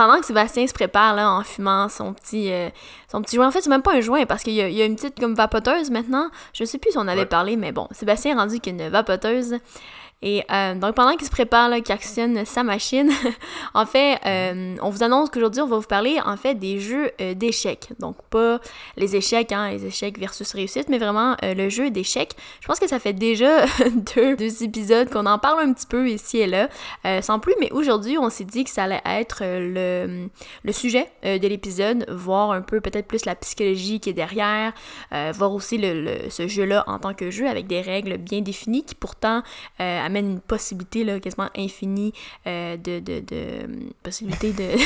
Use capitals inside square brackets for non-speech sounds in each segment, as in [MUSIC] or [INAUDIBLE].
Pendant que Sébastien se prépare là, en fumant son petit, euh, son petit joint, en fait, c'est même pas un joint parce qu'il y, a une petite comme vapoteuse maintenant. Je sais plus si on avait parlé, mais bon, Sébastien a rendu qu'une vapoteuse. Et euh, donc, pendant qu'il se prépare, qu'il actionne sa machine, [LAUGHS] en fait, euh, on vous annonce qu'aujourd'hui, on va vous parler, en fait, des jeux euh, d'échecs. Donc, pas les échecs, hein, les échecs versus réussite, mais vraiment le jeu d'échecs. Je pense que ça fait déjà [LAUGHS] deux, épisodes qu'on en parle un petit peu ici et là, sans plus, mais aujourd'hui, on s'est dit que ça allait être le, sujet de l'épisode, voir un peu peut-être plus la psychologie qui est derrière, voir aussi ce jeu-là en tant que jeu avec des règles bien définies qui pourtant amène une possibilité là, quasiment infinie euh, de, de, de, possibilité de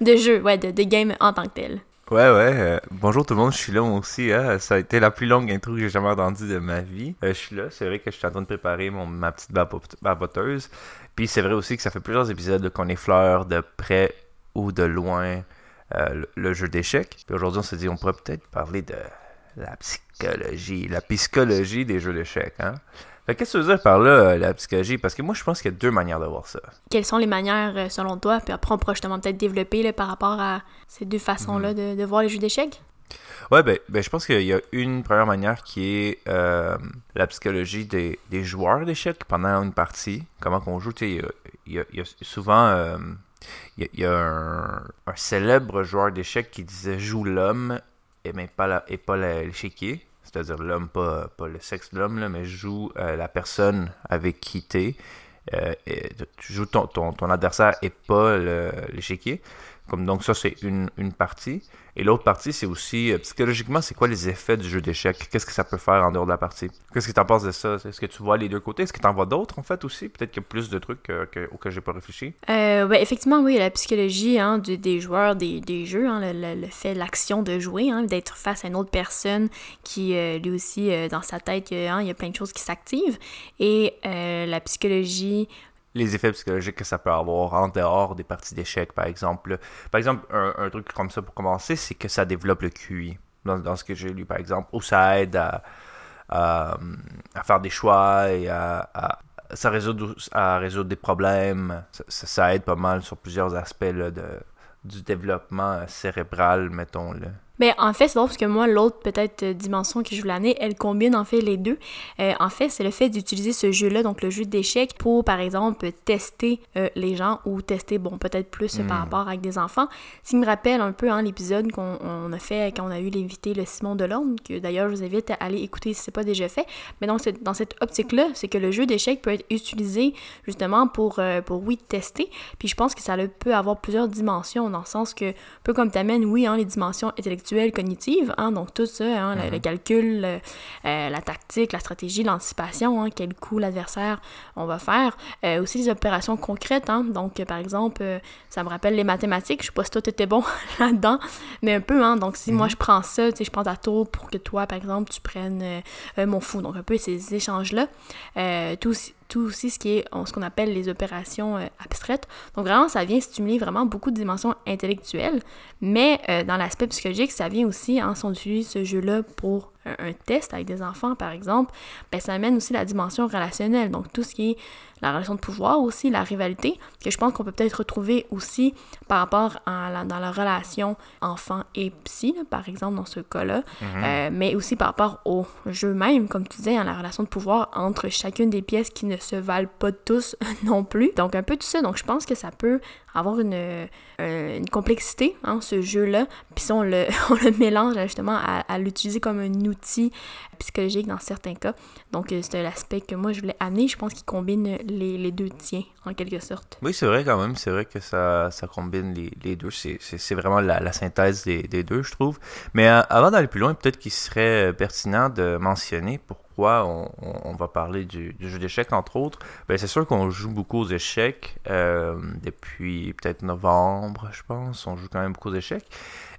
[LAUGHS] de jeu, ouais, de, de game en tant que tel. Ouais, ouais. Euh, bonjour tout le monde, je suis là aussi. Hein. Ça a été la plus longue intro que j'ai jamais entendue de ma vie. Euh, je suis là, c'est vrai que je suis en train de préparer mon, ma petite baboteuse. Puis c'est vrai aussi que ça fait plusieurs épisodes qu'on effleure de près ou de loin le, le, jeu d'échecs. Puis aujourd'hui, on s'est dit, on pourrait peut-être parler de la psychologie, la psychologie des jeux d'échecs. Hein? Qu'est-ce que tu veux dire par là, euh, la psychologie? Parce que moi, je pense qu'il y a deux manières de voir ça. Quelles sont les manières, euh, selon toi? Puis après, on pourra justement peut-être développer là, par rapport à ces deux façons-là mhm. de, voir les jeux d'échecs? Ouais, ben, ben, je pense qu'il y a une première manière qui est euh, la psychologie des, joueurs d'échecs pendant une partie. Comment qu'on joue, tu sais, il y, a souvent... il y a, un, célèbre joueur d'échecs qui disait joue l'homme et, mais pas et pas l'échiquier c'est-à-dire l'homme, pas, pas le sexe de l'homme, mais joue euh, la personne avec qui tu euh, tu joues ton, ton, ton, adversaire et pas l'échiquier. Donc ça, c'est une, une partie. Et l'autre partie, c'est aussi, euh, psychologiquement, c'est quoi les effets du jeu d'échecs? Qu'est-ce que ça peut faire en dehors de la partie? Qu'est-ce que tu en penses de ça? Est-ce que tu vois les deux côtés? Est-ce que tu en vois d'autres, en fait, aussi? Peut-être qu'il y a plus de trucs que, que, auxquels j'ai pas réfléchi. Euh, ben, effectivement, oui, la psychologie hein, des joueurs des, jeux, hein, le, fait, l'action de jouer, hein, d'être face à une autre personne qui, euh, lui aussi, euh, dans sa tête, il y a plein de choses qui s'activent. Et la psychologie les effets psychologiques que ça peut avoir en dehors des parties d'échecs, par exemple. Par exemple, un, truc comme ça pour commencer, c'est que ça développe le QI, dans, ce que j'ai lu, par exemple, ou ça aide à, à, faire des choix et à, ça résoudre, à résoudre des problèmes. Ça, aide pas mal sur plusieurs aspects de, du développement cérébral, mettons-le. Ben, en fait, c'est drôle parce que moi, l'autre peut-être euh, dimension que je voulais amener, elle combine en fait les deux. Euh, en fait, c'est le fait d'utiliser ce jeu-là, donc le jeu d'échecs, pour par exemple tester euh, les gens ou tester, bon, peut-être plus par hmm. rapport avec des enfants. Ce qui me rappelle un peu hein, l'épisode qu'on a fait quand on a eu l'invité le Simon Delorme, que d'ailleurs je vous invite à aller écouter si c'est pas déjà fait. Mais donc, dans cette optique-là, c'est que le jeu d'échecs peut être utilisé justement pour, pour oui, tester. Puis je pense que ça peut avoir plusieurs dimensions, dans le sens que, un peu comme tu amènes, oui, hein, les dimensions intellectuelles cognitive, hein, donc tout ça, hein, le, mhm. calcul, euh, la tactique, la stratégie, l'anticipation, hein, quel coup l'adversaire on va faire. Euh, aussi les opérations concrètes, donc par exemple, euh, ça me rappelle les mathématiques, je sais pas si toi t'étais bon [LAUGHS] là-dedans, mais un peu, hein, donc si moi mhm. je prends ça, tu sais, je prends ta tour pour que toi, par exemple, tu prennes mon fou, donc un peu ces échanges-là. tout tout aussi ce qui est ce qu'on appelle les opérations euh, abstraites. Donc vraiment, ça vient stimuler vraiment beaucoup de dimensions intellectuelles, mais euh, dans l'aspect psychologique, ça vient aussi, en hein, ce jeu-là pour un, test avec des enfants, par exemple, ben, ça amène aussi la dimension relationnelle. Donc, tout ce qui est la relation de pouvoir aussi, la rivalité, que je pense qu'on peut peut-être retrouver aussi par rapport à la, dans la relation enfant et psy, par exemple, dans ce cas-là, mhm. euh, mais aussi par rapport au jeu même, comme tu disais, hein, la relation de pouvoir entre chacune des pièces qui ne se valent pas tous [LAUGHS] non plus. Donc, un peu tout ça. Donc, je pense que ça peut avoir une, euh, une complexité, hein, ce jeu-là. Puis si on le, [LAUGHS] on le mélange justement à, à l'utiliser comme un outil psychologique dans certains cas. Donc, euh, c'est l'aspect que moi, je voulais amener. Je pense qu'il combine les, deux tiens, en quelque sorte. Oui, c'est vrai quand même. C'est vrai que ça, combine les, deux. C'est vraiment la, synthèse des, des, deux, je trouve. Mais euh, avant d'aller plus loin, peut-être qu'il serait pertinent de mentionner pour on, va parler du, jeu d'échecs entre autres. Ben, c'est sûr qu'on joue beaucoup aux échecs euh, depuis peut-être novembre, je pense. On joue quand même beaucoup aux échecs.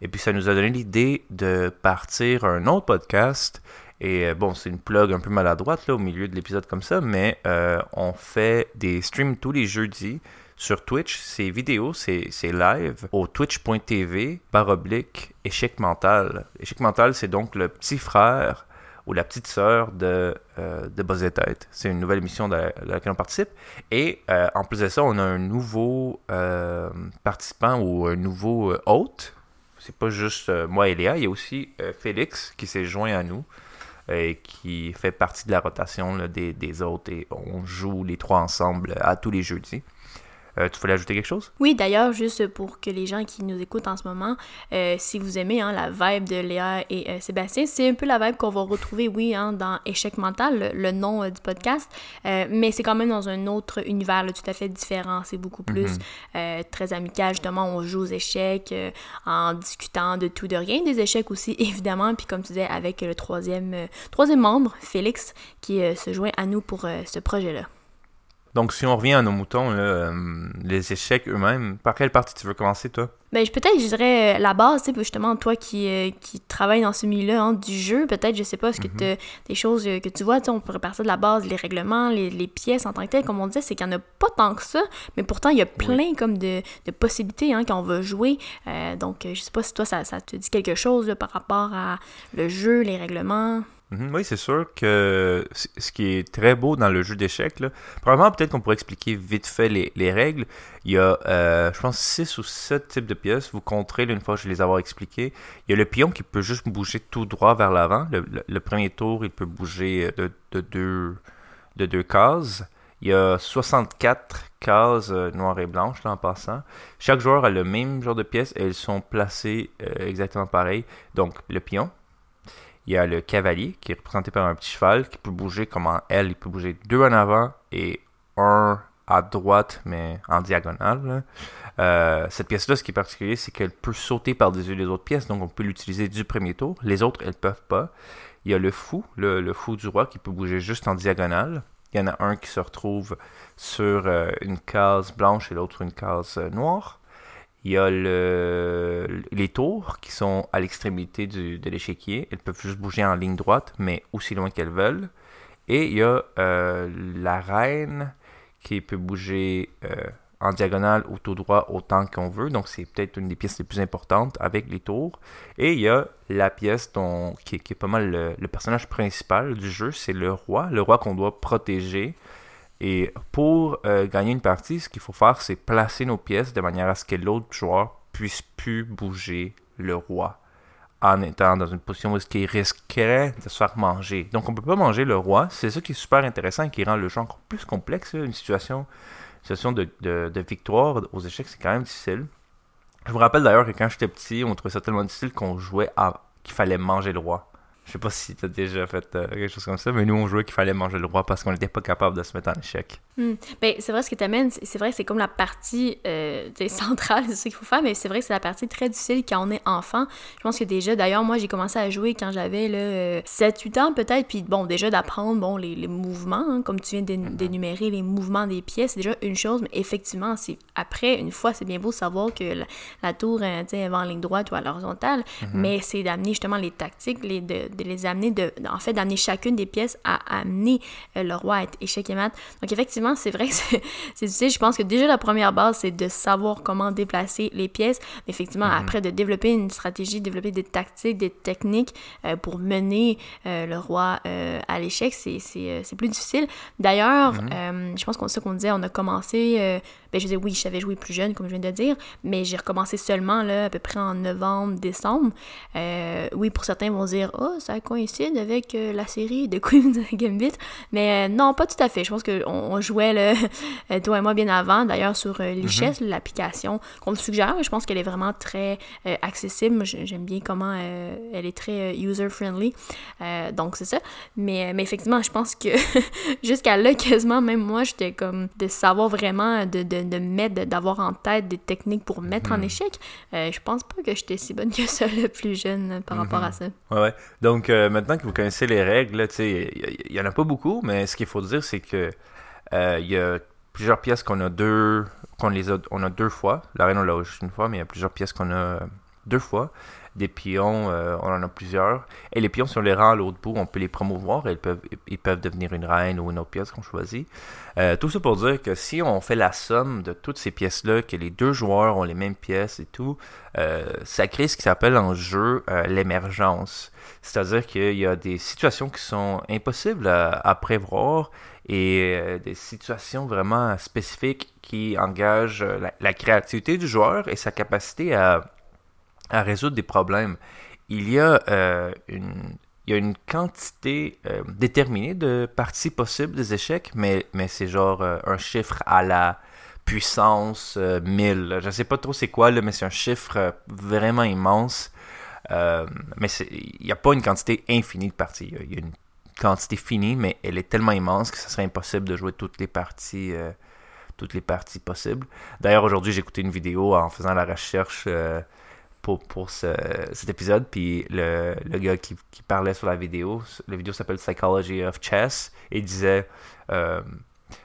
Et puis ça nous a donné l'idée de partir un autre podcast. Et euh, bon, c'est une plug un peu maladroite là, au milieu de l'épisode comme ça, mais euh, on fait des streams tous les jeudis sur Twitch. C'est vidéo, c'est live au twitch.tv par oblique échec mental. Échec mental, c'est donc le petit frère ou la petite sœur de, euh, de Tête. C'est une nouvelle émission dans laquelle on participe. Et euh, en plus de ça, on a un nouveau euh, participant ou un nouveau hôte. C'est pas juste moi et Léa, il y a aussi Félix qui s'est joint à nous et qui fait partie de la rotation des, des hôtes et on joue les trois ensemble à tous les jeudis. Euh, tu voulais ajouter quelque chose? Oui, d'ailleurs, juste pour que les gens qui nous écoutent en ce moment, euh, si vous aimez hein, la vibe de Léa et euh, Sébastien, c'est un peu la vibe qu'on va retrouver, oui, hein, dans Échec mental, le, nom du podcast, mais c'est quand même dans un autre univers tout à fait différent. C'est beaucoup plus mhm. très amical, justement, on joue aux échecs en discutant de tout, de rien, des échecs aussi, [LAUGHS] évidemment, puis comme tu disais, avec le troisième, troisième membre, Félix, qui se joint à nous pour ce projet-là. Donc, si on revient à nos moutons, euh, les échecs eux-mêmes, par quelle partie tu veux commencer, toi? Ben, peut-être, je dirais euh, la base, tu sais, justement, toi qui, euh, qui travailles dans ce milieu-là hein, du jeu, peut-être, je sais pas, est-ce que mhm. des choses que tu vois, tu sais, on pourrait partir de la base, les règlements, les, les pièces en tant que telles, comme on disait, c'est qu'il n'y en a pas tant que ça, mais pourtant, il y a plein comme de, de possibilités hein, quand on va jouer. donc, je sais pas si toi, ça, ça te dit quelque chose par rapport à le jeu, les règlements. Mhm. oui, c'est sûr que ce qui est très beau dans le jeu d'échecs, probablement peut-être qu'on pourrait expliquer vite fait les, règles. Il y a, euh, je pense, 6 ou 7 types de pièces. Vous compterez une fois que je les avoir expliqués. Il y a le pion qui peut juste bouger tout droit vers l'avant. Le, premier tour, il peut bouger de, de, deux, de deux cases. Il y a 64 cases euh, noires et blanches là, en passant. Chaque joueur a le même genre de pièces et elles sont placées euh, exactement pareil. Donc le pion, il y a le cavalier qui est représenté par un petit cheval qui peut bouger comme en L. Il peut bouger deux en avant et un à droite, mais en diagonale. Euh, cette pièce-là, ce qui est particulier, c'est qu'elle peut sauter par-dessus les autres pièces, donc on peut l'utiliser du premier tour. Les autres, elles peuvent pas. Il y a le fou, le, fou du roi, qui peut bouger juste en diagonale. Il y en a un qui se retrouve sur euh, une case blanche et l'autre une case euh, noire. Il y a le, les tours qui sont à l'extrémité de l'échiquier. Elles peuvent juste bouger en ligne droite, mais aussi loin qu'elles veulent. Et il y a euh, la reine qui peut bouger euh, en diagonale ou tout droit autant qu'on veut. Donc c'est peut-être une des pièces les plus importantes avec les tours. Et il y a la pièce dont, qui, est pas mal le personnage principal du jeu, c'est le roi. Le roi qu'on doit protéger et pour euh, gagner une partie, ce qu'il faut faire, c'est placer nos pièces de manière à ce que l'autre joueur puisse plus bouger le roi en étant dans une position où il risquerait de se faire manger. Donc on peut pas manger le roi. C'est ça qui est super intéressant et qui rend le jeu encore plus complexe. Une situation, situation de, de victoire aux échecs, c'est quand même difficile. Je vous rappelle d'ailleurs que quand j'étais petit, on trouvait ça tellement difficile qu'on jouait à qu'il fallait manger le roi. Je sais pas si tu as déjà fait euh, quelque chose comme ça, mais nous, on jouait qu'il fallait manger le roi parce qu'on n'était pas capable de se mettre en échec. Hmm. Ben, c'est vrai ce que tu amènes, c'est vrai que c'est comme la partie euh, [LAUGHS] centrale, c'est ce qu'il faut faire, mais c'est vrai que c'est la partie très difficile quand on est enfant. Je pense que déjà, d'ailleurs, moi, j'ai commencé à jouer quand j'avais 7-8 ans peut-être, puis bon, déjà d'apprendre bon, les, les mouvements, hein, comme tu viens mm-hmm. d'énumérer, les mouvements des pièces, c'est déjà une chose, mais effectivement, c'est après, une fois, c'est bien beau de savoir que la, tour, euh, tu va en ligne droite ou à l'horizontale, mm-hmm. mais c'est d'amener justement les tactiques, les, de, de les amener, de, en fait, d'amener chacune des pièces à amener euh, le roi à être échec et mat. Donc, effectivement, c'est vrai que [LAUGHS] c'est difficile. Je pense que déjà, la première base, c'est de savoir comment déplacer les pièces. Mais effectivement, mhm. après, de développer une stratégie, développer des tactiques, des techniques euh, pour mener euh, le roi à l'échec, c'est plus difficile. D'ailleurs, mhm. je pense qu'on qu'on disait, on a commencé ben, je disais, oui, j'avais joué plus jeune, comme je viens de dire, mais j'ai recommencé seulement, là, à peu près en novembre, décembre. Euh, oui, pour certains vont dire, oh, ça coïncide avec euh, la série de [LAUGHS] Queen's Gambit, mais euh, non, pas tout à fait. Je pense qu'on on jouait, là, [LAUGHS] toi et moi, bien avant, d'ailleurs, sur Lichess, l'application qu'on me suggère. Je pense qu'elle est vraiment très accessible. J'aime bien comment elle est très user-friendly. donc, c'est ça. Mais, mais effectivement, je pense que [LAUGHS] jusqu'à là, quasiment, même moi, j'étais comme de savoir vraiment, de, de, de mettre, d'avoir en tête des techniques pour mettre en mhm. échec. je pense pas que j'étais si bonne que ça, le plus jeune, par rapport mhm. à ça. Ouais, ouais. Donc, maintenant que vous connaissez les règles, il y, en a pas beaucoup, mais ce qu'il faut dire, c'est que euh, il y a plusieurs pièces qu'on a deux qu'on les a, on a deux fois. La reine, on l'a juste une fois, mais il y a plusieurs pièces qu'on a deux fois. Des pions, euh, on en a plusieurs. Et les pions, si on les rend à l'autre bout, on peut les promouvoir et ils peuvent, ils peuvent devenir une reine ou une autre pièce qu'on choisit. Euh, tout ça pour dire que si on fait la somme de toutes ces pièces-là, que les deux joueurs ont les mêmes pièces et tout, ça crée ce qui s'appelle en jeu l'émergence. C'est-à-dire qu'il y a des situations qui sont impossibles à, prévoir et euh, des situations vraiment spécifiques qui engagent la, créativité du joueur et sa capacité à, résoudre des problèmes. Il y a, euh, une, quantité euh, déterminée de parties possibles des échecs, mais, c'est genre un chiffre à la puissance 1000. Je ne sais pas trop c'est quoi, mais c'est un chiffre vraiment immense euh, mais il n'y a pas une quantité infinie de parties. Il y a une quantité finie, mais elle est tellement immense que ce serait impossible de jouer toutes les parties, euh, toutes les parties possibles. D'ailleurs, aujourd'hui, j'ai écouté une vidéo en faisant la recherche euh, pour, pour cet épisode, puis le, le gars qui, parlait sur la vidéo, la vidéo s'appelle Psychology of Chess, et il disait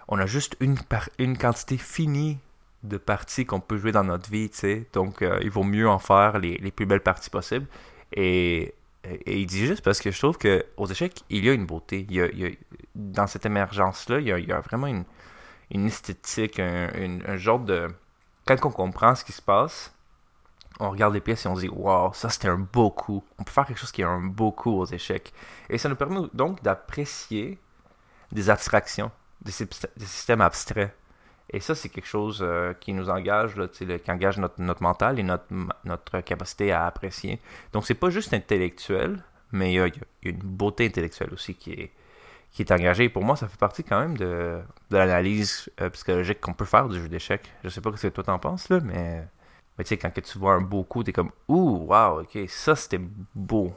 on a juste une, une quantité finie de parties qu'on peut jouer dans notre vie, tu sais. Donc, euh, il vaut mieux en faire les, plus belles parties possibles. Et, il dit juste parce que je trouve que aux échecs, il y a une beauté. Il y a, dans cette émergence-là, il, y a, vraiment une, esthétique, un, genre de... Quand on comprend ce qui se passe, on regarde les pièces et on se dit Waouh, ça c'était un beau coup. On peut faire quelque chose qui est un beau coup aux échecs. Et ça nous permet donc d'apprécier des abstractions, des systèmes abstraits. Et ça, c'est quelque chose euh, qui nous engage, qui engage notre, mental et notre, notre capacité à apprécier. Donc, c'est pas juste intellectuel, mais il y, a, une beauté intellectuelle aussi qui est, qui est engagée. Et pour moi, ça fait partie quand même de, de l'analyse euh, psychologique qu'on peut faire du jeu d'échecs. Je sais pas ce que toi t'en penses, là, mais, tu sais, quand tu vois un beau coup, t'es comme Ouh, wow, ok, ça c'était beau.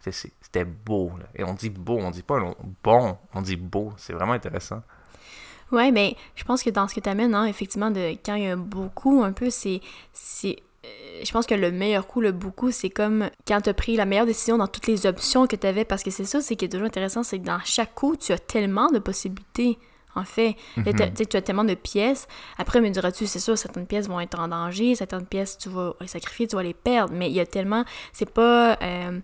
C'était beau. Et on dit beau, on dit pas bon, on dit beau. C'est vraiment intéressant. Ouais, mais je pense que dans ce que tu amènes, hein, effectivement, de quand il y a beaucoup, un peu, c'est. c'est euh, je pense que le meilleur coup, le beaucoup, c'est comme quand tu as pris la meilleure décision dans toutes les options que tu avais, parce que c'est ça, c'est qui est toujours intéressant, c'est que dans chaque coup, tu as tellement de possibilités. En fait, mm tu as tellement de pièces. Après, me diras-tu, c'est sûr, certaines pièces vont être en danger, certaines pièces, tu vas les sacrifier, tu vas les perdre. Mais il y a tellement. C'est pas. Euh,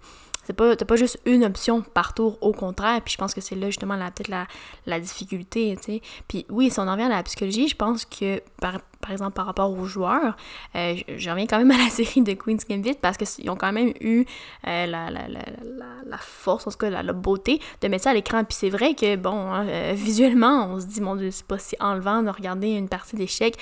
c'est pas, t'as pas juste une option par tour, au contraire. Puis je pense que c'est là justement peut-être la, la difficulté, tu sais. Puis oui, si on en revient à la psychologie, je pense que par, par exemple par rapport aux joueurs, euh, je, reviens quand même à la [LAUGHS] série de Queen's Gambit parce qu'ils ont quand même eu euh, la, la, la, la, force, en tout cas la, beauté de mettre ça à l'écran. Puis c'est vrai que, bon, hein, euh, visuellement, on se dit, mon Dieu, c'est pas si enlevant de regarder une partie d'échecs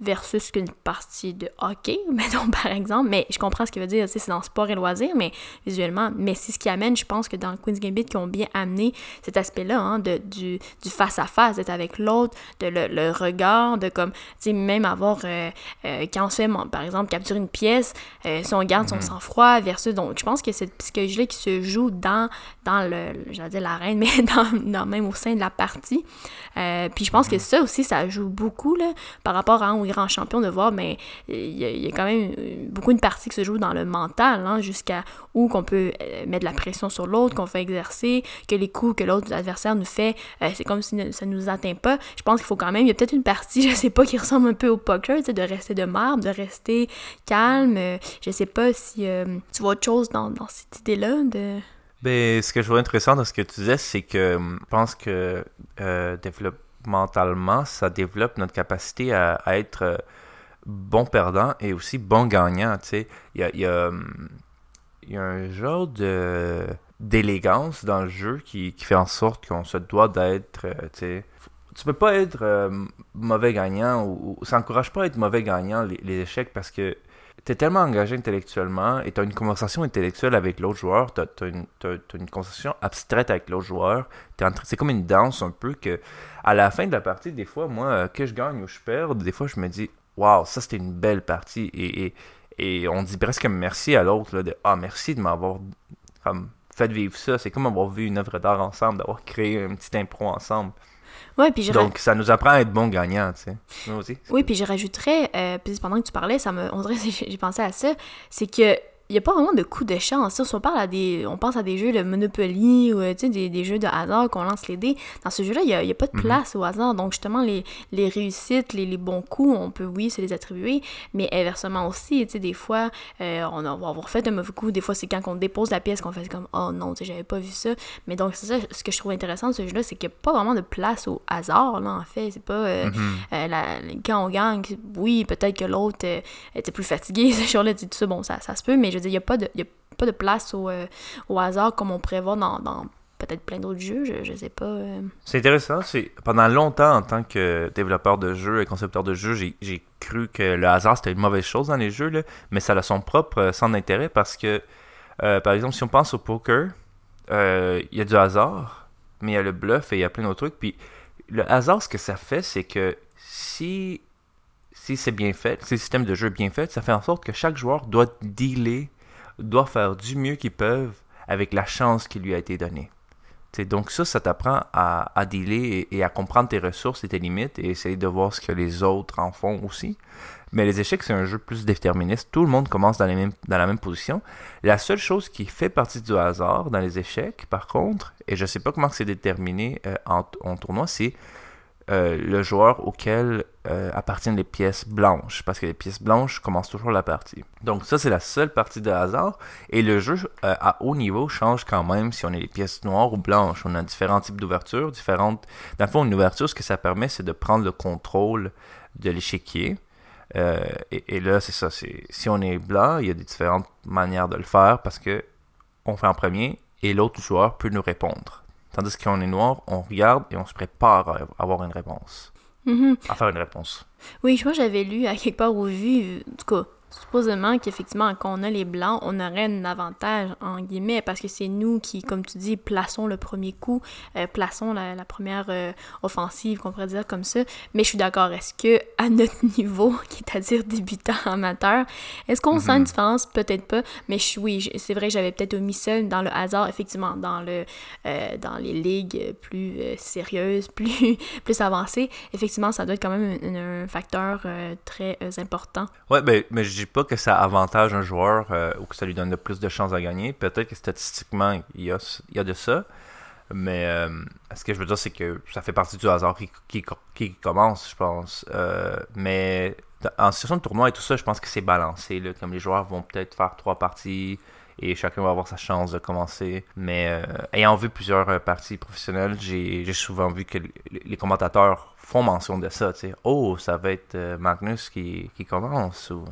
versus qu'une partie de hockey, [LAUGHS] mettons par exemple. Mais je comprends ce qu'il veut dire, c'est dans sport et loisirs, mais visuellement. Mais c'est ce qui amène, je pense que dans Queen's Gambit, qui ont bien amené cet aspect-là, hein, de, du, du face-à-face, d'être avec l'autre, de le, regard, de comme, tu sais, même avoir, euh, euh, quand on se fait, par exemple, capturer une pièce, euh, si on garde son mhm. sang-froid versus, donc je pense que cette psychologie-là qui se joue dans, dans le, j'allais dire l'arène, [LAUGHS] mais dans, dans, même au sein de la partie. puis je pense que mhm. ça aussi, ça joue beaucoup, là, par rapport à grand champion de voir, mais il y, a quand même beaucoup de parties qui se jouent dans le mental, hein, jusqu'à où qu'on peut euh, mettre de la pression sur l'autre, qu'on fait exercer, que les coups que l'autre adversaire nous fait, euh, c'est comme si ça ne nous atteint pas. Je pense qu'il faut quand même, il y a peut-être une partie, [LAUGHS] je sais pas, qui ressemble un peu au poker, de rester de marbre, de rester calme. Je sais pas si euh, tu vois autre chose dans, dans cette idée-là de... Ben, ce que je vois intéressant dans ce que tu disais, c'est que je pense que euh, développer mentalement, ça développe notre capacité à, être euh, bon perdant et aussi bon gagnant. Il y a, un genre d'élégance dans le jeu qui, fait en sorte qu'on se doit d'être. Euh, tu peux pas être euh, mauvais gagnant ou, ça encourage pas à être mauvais gagnant les, échecs parce que tu es tellement engagé intellectuellement et tu as une conversation intellectuelle avec l'autre joueur, tu as, une conversation abstraite avec l'autre joueur. C'est comme une danse un peu que, à la fin de la partie, des fois, moi, euh, que je gagne ou je perds, des fois, je me dis, waouh, ça c'était une belle partie. Et, et, et, on dit presque merci à l'autre, de ah, merci de m'avoir fait vivre ça. C'est comme avoir vu une œuvre d'art ensemble, d'avoir créé un petit impro ensemble. Ouais, puis Donc, ça nous apprend à être bons gagnants, tu sais. aussi. Oui, puis je rajouterais, euh, puis pendant que tu parlais, ça me, on dirait [LAUGHS] j'ai pensé à ça, c'est que il n'y a pas vraiment de coup de chance. Si on, parle à des, on pense à des jeux de Monopoly ou des, des, jeux de hasard qu'on lance les dés, dans ce jeu-là, il n'y a, a, pas de mhm. place au hasard. Donc, justement, les, les réussites, les, les, bons coups, on peut, oui, se les attribuer, mais inversement aussi, des fois, euh, on va avoir fait un mauvais coup. Des fois, c'est quand on dépose la pièce qu'on fait comme Oh non, j'avais pas vu ça. Mais donc, c'est ça, ce que je trouve intéressant de ce jeu-là, c'est qu'il n'y a pas vraiment de place au hasard, là, en fait. C'est pas. Euh, mhm. euh, quand on gagne, oui, peut-être que l'autre était plus fatigué [LAUGHS] ce jour-là, tout ça, bon, ça, ça se peut, mais je veux dire, il n'y a, pas de, a pas de place au, euh, au hasard comme on prévoit dans, peut-être plein d'autres jeux, je, ne sais pas. Euh. C'est intéressant. C'est pendant longtemps, en tant que développeur de jeux et concepteur de jeux, j'ai cru que le hasard c'était une mauvaise chose dans les jeux, mais ça a son propre euh, centre d'intérêt parce que, par exemple, si on pense au poker, il y a du hasard, mais il y a le bluff et il y a plein d'autres trucs. Puis le hasard, ce que ça fait, c'est que si si c'est bien fait, si le système de jeu est bien fait, ça fait en sorte que chaque joueur doit dealer doivent faire du mieux qu'ils peuvent avec la chance qui lui a été donnée. donc ça, ça t'apprend à, dealer et, à comprendre tes ressources et tes limites et essayer de voir ce que les autres en font aussi. Mais les échecs, c'est un jeu plus déterministe. Tout le monde commence dans, la même position. La seule chose qui fait partie du hasard dans les échecs, par contre, et je ne sais pas comment c'est déterminé euh, en tournoi, c'est euh, le joueur auquel euh, appartiennent les pièces blanches, parce que les pièces blanches commencent toujours la partie. Donc ça, c'est la seule partie de hasard, et le jeu euh, à haut niveau change quand même si on est les pièces noires ou blanches. On a différents types d'ouvertures, différentes... Dans le fond, une ouverture, ce que ça permet, c'est de prendre le contrôle de l'échiquier. Et, et, là, c'est ça, si on est blanc, il y a différentes manières de le faire, parce que on fait en premier, et l'autre joueur peut nous répondre. Tandis qu'on est noir, on regarde et on se prépare à avoir une réponse. Mm-hmm. À faire une réponse. Oui, moi j'avais lu à quelque part ou vu, en tout cas, supposément qu'effectivement, quand on a les blancs, on aurait un avantage, en guillemets, parce que c'est nous qui, comme tu dis, plaçons le premier coup, euh, plaçons la, première euh, offensive, qu'on pourrait dire comme ça. Mais je suis d'accord, est-ce que à notre [LAUGHS] niveau, qui est à dire débutant [LAUGHS] amateur, est-ce qu'on sent une mhm. différence? Peut-être pas, mais je, oui, c'est vrai, j'avais peut-être omis ça dans le hasard, effectivement, dans, le, euh, dans les ligues plus sérieuses, [LAUGHS] plus, plus avancées, effectivement, ça doit être quand même un, facteur très important. Ouais, ben, mais je pas que ça avantage un joueur euh, ou que ça lui donne de plus de chances à gagner. Peut-être que statistiquement, il y a, il y a de ça. Mais euh, ce que je veux dire, c'est que ça fait partie du hasard qui, qui, commence, je pense. Euh, mais en situation de tournoi et tout ça, je pense que c'est balancé. Là, comme les joueurs vont peut-être faire trois parties et chacun va avoir sa chance de commencer. Mais ayant vu plusieurs parties professionnelles, j'ai souvent vu que les commentateurs font mention de ça. Oh, ça va être euh, Magnus qui, qui commence. Ou,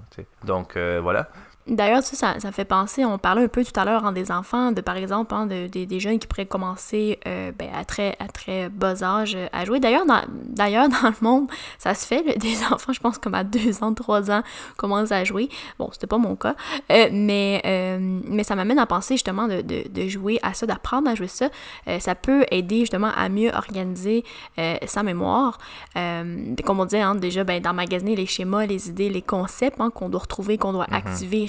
Donc, euh, voilà. D'ailleurs, ça, ça fait penser, on parlait un peu tout à l'heure en des enfants, de par exemple, hein, de, des jeunes qui pourraient commencer euh, ben, à, très, à très bas âge à jouer. D'ailleurs, dans, d'ailleurs, [LAUGHS] dans le monde, ça se fait, des [LAUGHS] enfants, je pense, comme à 2 ans, 3 ans, commencent à jouer. Bon, c'était pas mon cas, euh, mais, euh, mais ça m'amène à penser justement de, de, de, jouer à ça, d'apprendre à jouer ça. ça peut aider justement à mieux organiser sa mémoire. comme on dit, hein, déjà, ben, d'emmagasiner les schémas, les idées, les concepts hein, qu'on doit retrouver, qu'on doit mm-hmm. activer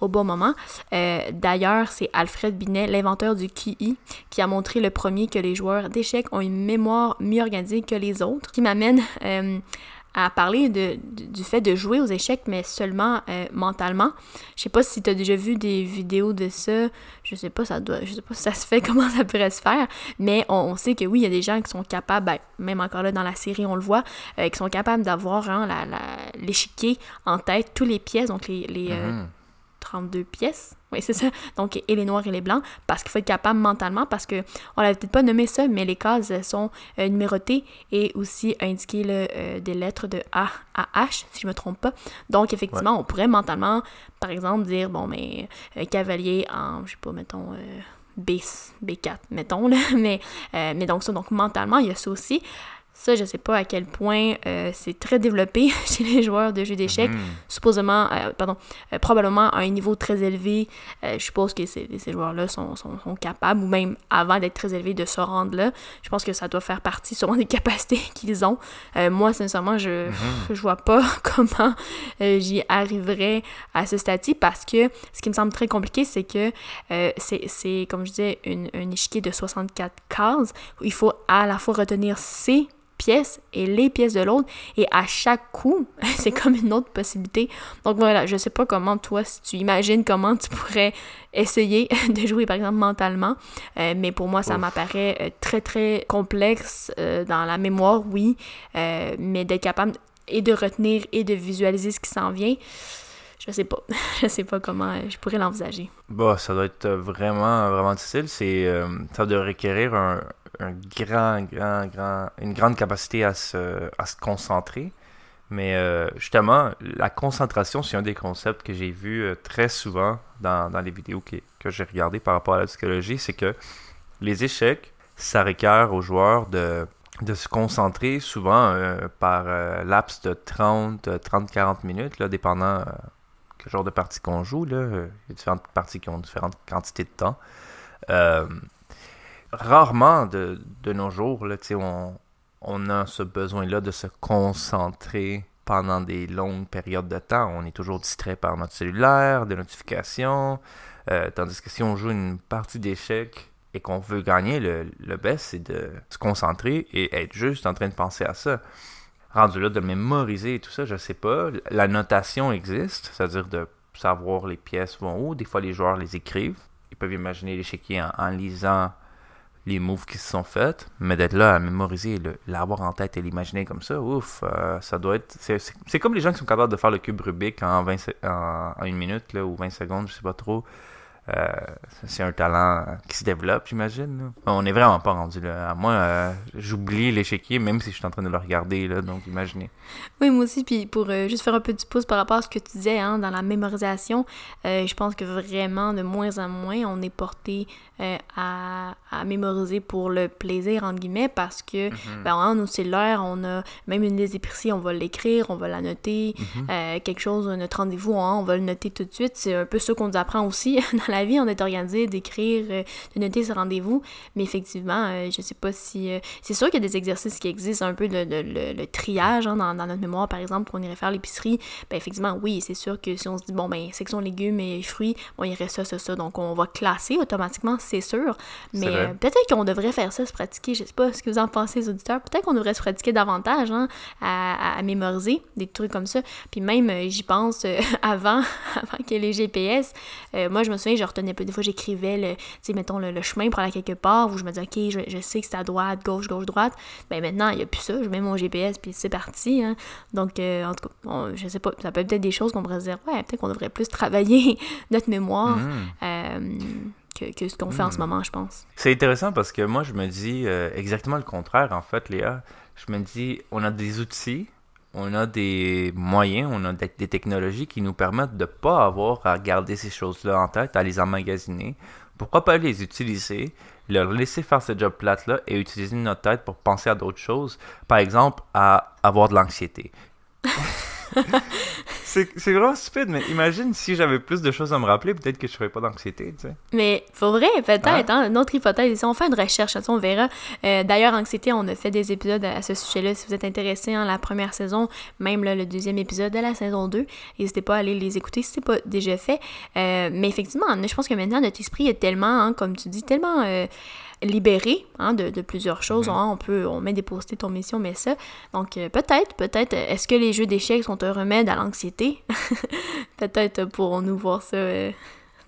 au bon moment. Euh, d'ailleurs, c'est Alfred Binet, l'inventeur du QI, qui a montré le premier que les joueurs d'échecs ont une mémoire mieux organisée que les autres, qui m'amène euh, à parler de, du fait de jouer aux échecs, mais seulement euh, mentalement. Je sais pas si tu as déjà vu des vidéos de ça. Je sais pas, ça doit, je sais pas si ça se fait, [LAUGHS] comment ça pourrait se faire. Mais on, sait que oui, il y a des gens qui sont capables, ben, même encore là dans la série, on le voit, qui sont capables d'avoir hein, l'échiquier en tête, tous les pièces, donc les, les, mm-hmm. 32 pièces. Oui, c'est ça. Donc, et les noirs et les blancs, parce qu'il faut être capable mentalement, parce que on l'avait peut-être pas nommé ça, mais les cases sont euh, numérotées et aussi indiquer euh, des lettres de A à H, si je me trompe pas. Donc, effectivement, on pourrait mentalement, par exemple, dire, bon, mais euh, cavalier en, je sais pas, mettons, B, B4, mettons, là. [LAUGHS] Mais, mais donc, ça, donc mentalement, il y a ça aussi. Ça, je sais pas à quel point euh, c'est très développé [LAUGHS] chez les joueurs de jeux d'échecs. Mhm. Supposément, euh, pardon, euh, probablement à un niveau très élevé. Je suppose que ces, ces joueurs-là sont, sont, sont capables, ou même avant d'être très élevés, de se rendre là. Je pense que ça doit faire partie sûrement des [LAUGHS] capacités qu'ils ont. Moi, sincèrement, je, Mhm. je vois pas [LAUGHS] comment j'y arriverais à ce stade-ci parce que ce qui me semble très compliqué, c'est que c'est, c'est, comme je disais, une, un échiquier de 64 cases où il faut à la fois retenir ses et les pièces de l'autre et à chaque coup, [LAUGHS] c'est comme une autre possibilité. Donc voilà, je sais pas comment toi, si tu imagines comment tu pourrais essayer [LAUGHS] de jouer par exemple mentalement, euh, mais pour moi ça m'apparaît euh, très très complexe euh, dans la mémoire, oui, euh, mais d'être capable et de retenir et de visualiser ce qui s'en vient, je sais pas. [LAUGHS] je sais pas comment je pourrais l'envisager. Bah, ça doit être vraiment, vraiment difficile. C'est, ça doit requérir un, une grande capacité à se, concentrer. Mais euh, justement, la concentration, c'est un des concepts que j'ai vu euh, très souvent dans, les vidéos que, j'ai regardées par rapport à la psychologie. C'est que les échecs, ça requiert aux joueurs de, se concentrer souvent euh, par laps de 30, 30-40 minutes, là, dépendant quel genre de partie qu'on joue. Il y a différentes parties qui ont différentes quantités de temps. Rarement de, de nos jours, là, on, on a ce besoin-là de se concentrer pendant des longues périodes de temps. On est toujours distrait par notre cellulaire, des notifications. Euh, tandis que si on joue une partie d'échecs et qu'on veut gagner, le, le best, c'est de se concentrer et être juste en train de penser à ça. Rendu là, de mémoriser et tout ça, je sais pas. La notation existe, c'est-à-dire de savoir les pièces vont où. Des fois, les joueurs les écrivent. Ils peuvent imaginer l'échiquier en, en lisant les moves qui se sont faits, mais d'être là à mémoriser, l'avoir en tête et l'imaginer comme ça, ouf, euh, ça doit être... C'est, comme les gens qui sont capables de faire le cube Rubik en, 20 se- en, en une minute là, ou 20 secondes, je sais pas trop. Euh, c'est un talent qui se développe, j'imagine. On n'est vraiment pas rendu là. Moi, euh, j'oublie l'échiquier même si je suis en train de le regarder, là, donc imaginez. Oui, moi aussi, puis pour euh, juste faire un peu du pouce par rapport à ce que tu disais hein, dans la mémorisation, euh, je pense que vraiment, de moins en moins, on est porté euh, à, à mémoriser pour le plaisir, entre guillemets, parce que, ben, hein, nos cellulaires, on a même une liste d'épicerie, on va l'écrire, on va la noter, euh, quelque chose, notre rendez-vous, hein, on va le noter tout de suite. C'est un peu ça qu'on nous apprend aussi [LAUGHS] dans la vie, on est organisé, d'écrire, euh, de noter ce rendez-vous, mais effectivement, euh, je sais pas si... euh, c'est sûr qu'il y a des exercices qui existent, un peu le, le- le- le triage hein, dans, dans notre mémoire, par exemple, qu'on irait faire l'épicerie. Ben effectivement, oui, c'est sûr que si on se dit, bon, ben, section légumes et fruits, bon, il reste ça, ça, ça, donc on va classer automatiquement, c'est sûr. Mais peut-être qu'on devrait faire ça, se pratiquer, je sais pas ce que vous en pensez, les auditeurs, peut-être qu'on devrait se pratiquer davantage, hein, à, à- à mémoriser des trucs comme ça. Puis même, j'y pense [LAUGHS] avant, [LAUGHS] avant qu'il y ait les GPS. euh, moi, je me souviens, je retenais pas. Des fois, j'écrivais, le, tu sais, mettons, le, le chemin pour aller quelque part où je me disais, OK, je, je sais que c'est à droite, gauche, gauche, droite. Ben maintenant, il n'y a plus ça. Je mets mon GPS, puis c'est parti. hein. Donc, euh, en tout cas, on- je sais pas, ça peut être des choses qu'on pourrait se dire, ouais, peut-être qu'on devrait plus travailler [LAUGHS] notre mémoire Mhm. euh, que, que ce qu'on fait en ce moment, je pense. C'est intéressant parce que moi, je me dis euh, exactement le contraire, en fait, Léa. Je me dis, on a des outils, on a des moyens, on a des, technologies qui nous permettent de ne pas avoir à garder ces choses-là en tête, à les emmagasiner. Pourquoi pas les utiliser, leur laisser faire ce job plate-là et utiliser notre tête pour penser à d'autres choses? Par exemple, à avoir de l'anxiété. [LAUGHS] [LAUGHS] c'est vraiment stupide, mais imagine si j'avais plus de choses à me rappeler, peut-être que je ne ferais pas d'anxiété, tu sais. Mais pour vrai, peut-être, hein, une autre hypothèse. Si on fait une recherche, on verra. Euh, D'ailleurs, Anxiété, on a fait des épisodes à ce sujet-là. Si vous êtes intéressé en la première saison, même là, le deuxième épisode de la saison 2, n'hésitez pas à aller les écouter si c'est pas déjà fait. Euh, mais effectivement, je pense que maintenant, notre esprit est tellement, hein, comme tu dis, tellement euh, libéré hein, de, de plusieurs choses. hein. on peut, on met des post ton mission, mais ça. Donc euh, peut-être, peut-être, est-ce que les jeux d'échecs sont un remède à l'anxiété? [LAUGHS] peut-être pourrons-nous voir ça euh,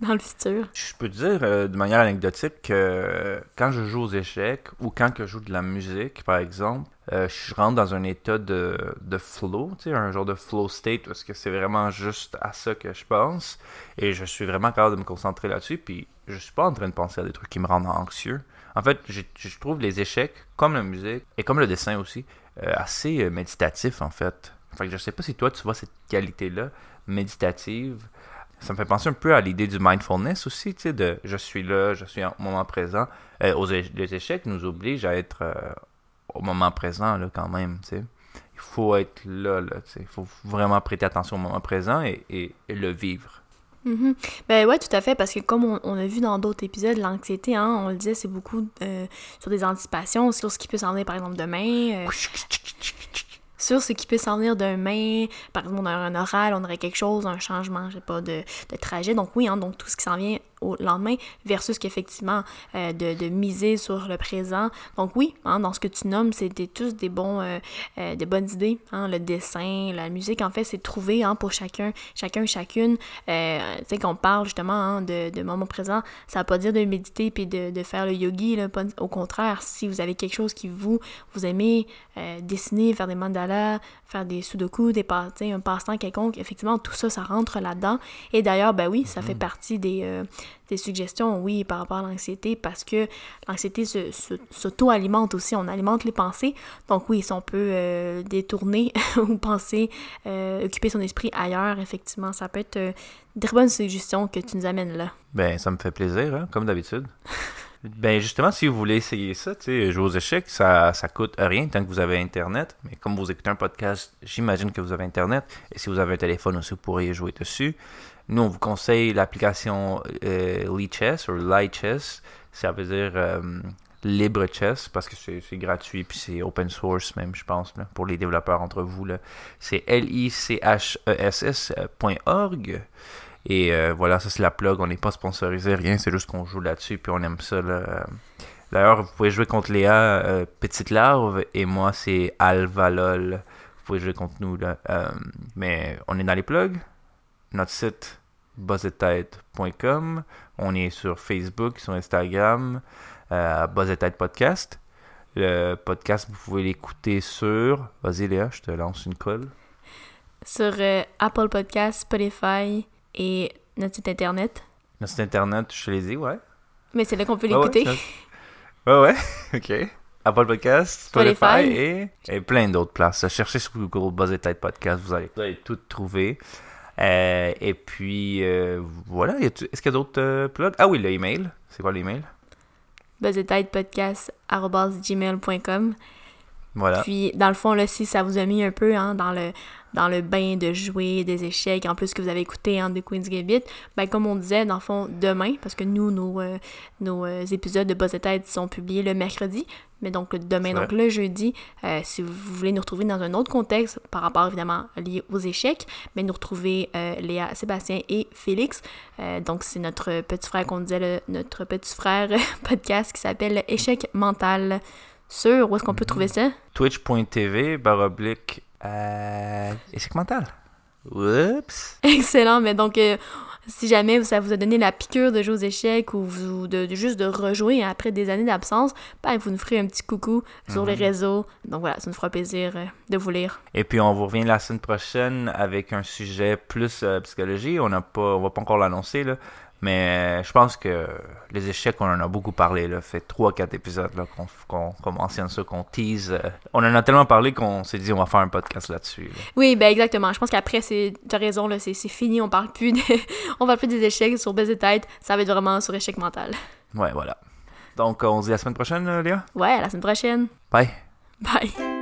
dans le futur. Je peux te dire euh, de manière anecdotique que quand je joue aux échecs ou quand je joue de la musique, par exemple, je rentre dans un état de, de flow, un genre de flow state parce que c'est vraiment juste à ça que je pense et je suis vraiment capable de me concentrer là-dessus puis je suis pas en train de penser à des trucs qui me rendent anxieux. En fait, je, trouve les échecs, comme la musique et comme le dessin aussi, euh, assez euh, méditatifs en fait. Fait que je sais pas si toi tu vois cette qualité-là méditative ça me fait penser un peu à l'idée du mindfulness aussi, tu sais, de je suis là, je suis en moment présent. Euh, les échecs nous obligent à être au moment présent, là, quand même, tu sais. Il faut être là, là, tu sais. Il faut vraiment prêter attention au moment présent et le vivre. Mhm. Ben ouais, tout à fait, parce que comme on, on a vu dans d'autres épisodes, l'anxiété, hein, on le disait, c'est beaucoup euh, sur des anticipations, sur ce qui peut s'en venir, par exemple, demain, euh, sur ce qui peut s'en venir demain. Par exemple, on un oral, on aurait quelque chose, un changement, je sais pas, de, de trajet. Donc oui, hein, donc tout ce qui s'en vient au lendemain versus qu'effectivement euh, de, de miser sur le présent. Donc oui, hein, dans ce que tu nommes, c'était tous des bons, euh, euh, des bonnes idées. Hein, le dessin, la musique, en fait, c'est trouvé hein, pour chacun, chacun, chacune. Tu sais, qu'on parle justement hein, de, de moment présent, ça veut pas dire de méditer puis de, de faire le yogi, là, pas- au contraire, si vous avez quelque chose qui vous, vous aimez dessiner, faire des mandalas, faire des sudoku, des un passe-temps quelconque, effectivement, tout ça, ça rentre là-dedans. Et d'ailleurs, ben oui, ça fait partie des, des suggestions, oui, par rapport à l'anxiété, parce que l'anxiété s'auto-alimente aussi, on alimente les pensées. Donc oui, si on peut euh, détourner [LAUGHS] ou penser, euh, occuper son esprit ailleurs, effectivement, ça peut être euh, une très bonne suggestion que tu nous amènes là. Ben, ça me fait plaisir, hein, comme d'habitude. [LAUGHS] ben, justement, si vous voulez essayer ça, tu sais, jouer aux échecs, ça, ça coûte rien tant que vous avez Internet. Mais comme vous écoutez un podcast, j'imagine que vous avez Internet. Et si vous avez un téléphone aussi, vous pourriez jouer dessus. Nous, on vous conseille l'application euh, ou Lichess. Ça veut dire euh, libre chess parce que c'est gratuit puis c'est open source même, je pense, là, pour les développeurs entre vous. C'est L-I-C-H-E-S-S.org. Et euh, voilà, ça c'est la plug. On n'est pas sponsorisé, rien. C'est juste qu'on joue là-dessus puis on aime ça. D'ailleurs, vous pouvez jouer contre Léa, euh, Petite Larve, et moi c'est Alvalol. Vous pouvez jouer contre nous. Là. Euh, mais on est dans les plugs. Notre site buzzetête.com. On est sur Facebook, sur Instagram, euh, Buzzetête Podcast. Le podcast, vous pouvez l'écouter sur. Vas-y Léa, je te lance une colle. Sur euh, Apple Podcasts, Spotify et notre site internet. Notre site internet, je te l'ai dit, ouais. Mais c'est là qu'on peut ouais, l'écouter. ça- Ouais, ouais, [LAUGHS] ok. Apple Podcast, Spotify, Spotify. et, et plein d'autres places. Cherchez sur Google Buzz et Tête Podcast, vous allez, vous allez tout trouver. Euh, et puis, euh, voilà. Est-ce qu'il y a d'autres euh, plugs? Ah oui, le email. C'est quoi l'email? buzzetidepodcast.gmail.com Voilà. Puis, dans le fond, là, si ça vous a mis un peu hein, dans, le, dans le bain de jouer des échecs, en plus que vous avez écouté hein, de Queen's Gambit, ben, comme on disait, dans le fond, demain, parce que nous, nos, euh, nos euh, épisodes de Buzz et Tête sont publiés le mercredi, mais donc demain, donc le jeudi, euh, si vous voulez nous retrouver dans un autre contexte, par rapport évidemment lié aux échecs, mais nous retrouver euh, Léa, Sébastien et Félix. Euh, donc, c'est notre petit frère qu'on disait, le- notre petit frère [LAUGHS] podcast qui s'appelle Échec mental. Sur, où est-ce qu'on peut trouver ça? Twitch.tv, barre oblique, euh, échec mental. Oups. Excellent, mais donc euh, si jamais ça vous a donné la piqûre de jouer aux échecs ou vous, de, de- juste de rejouer après des années d'absence, ben, vous nous ferez un petit coucou sur les réseaux. Donc voilà, ça nous fera plaisir euh, de vous lire. Et puis on vous revient la semaine prochaine avec un sujet plus euh, psychologie. On n'a pas, on va pas encore l'annoncer là, mais euh, je pense que les échecs, on en a beaucoup parlé. Là, fait trois, quatre épisodes là qu'on, qu'on, qu'on mentionne ça, qu'on tease. euh. on en a tellement parlé qu'on s'est dit on va faire un podcast là-dessus. là. Oui, ben exactement. Je pense qu'après, c'est, t'as raison, c'est, fini. On parle plus de, [LAUGHS] on parle plus des échecs sur baiser tête. Ça va être vraiment sur échec mental. Ouais, voilà. Donc on se dit la semaine prochaine, là, Léa? Ouais, à la semaine prochaine. Bye. Bye.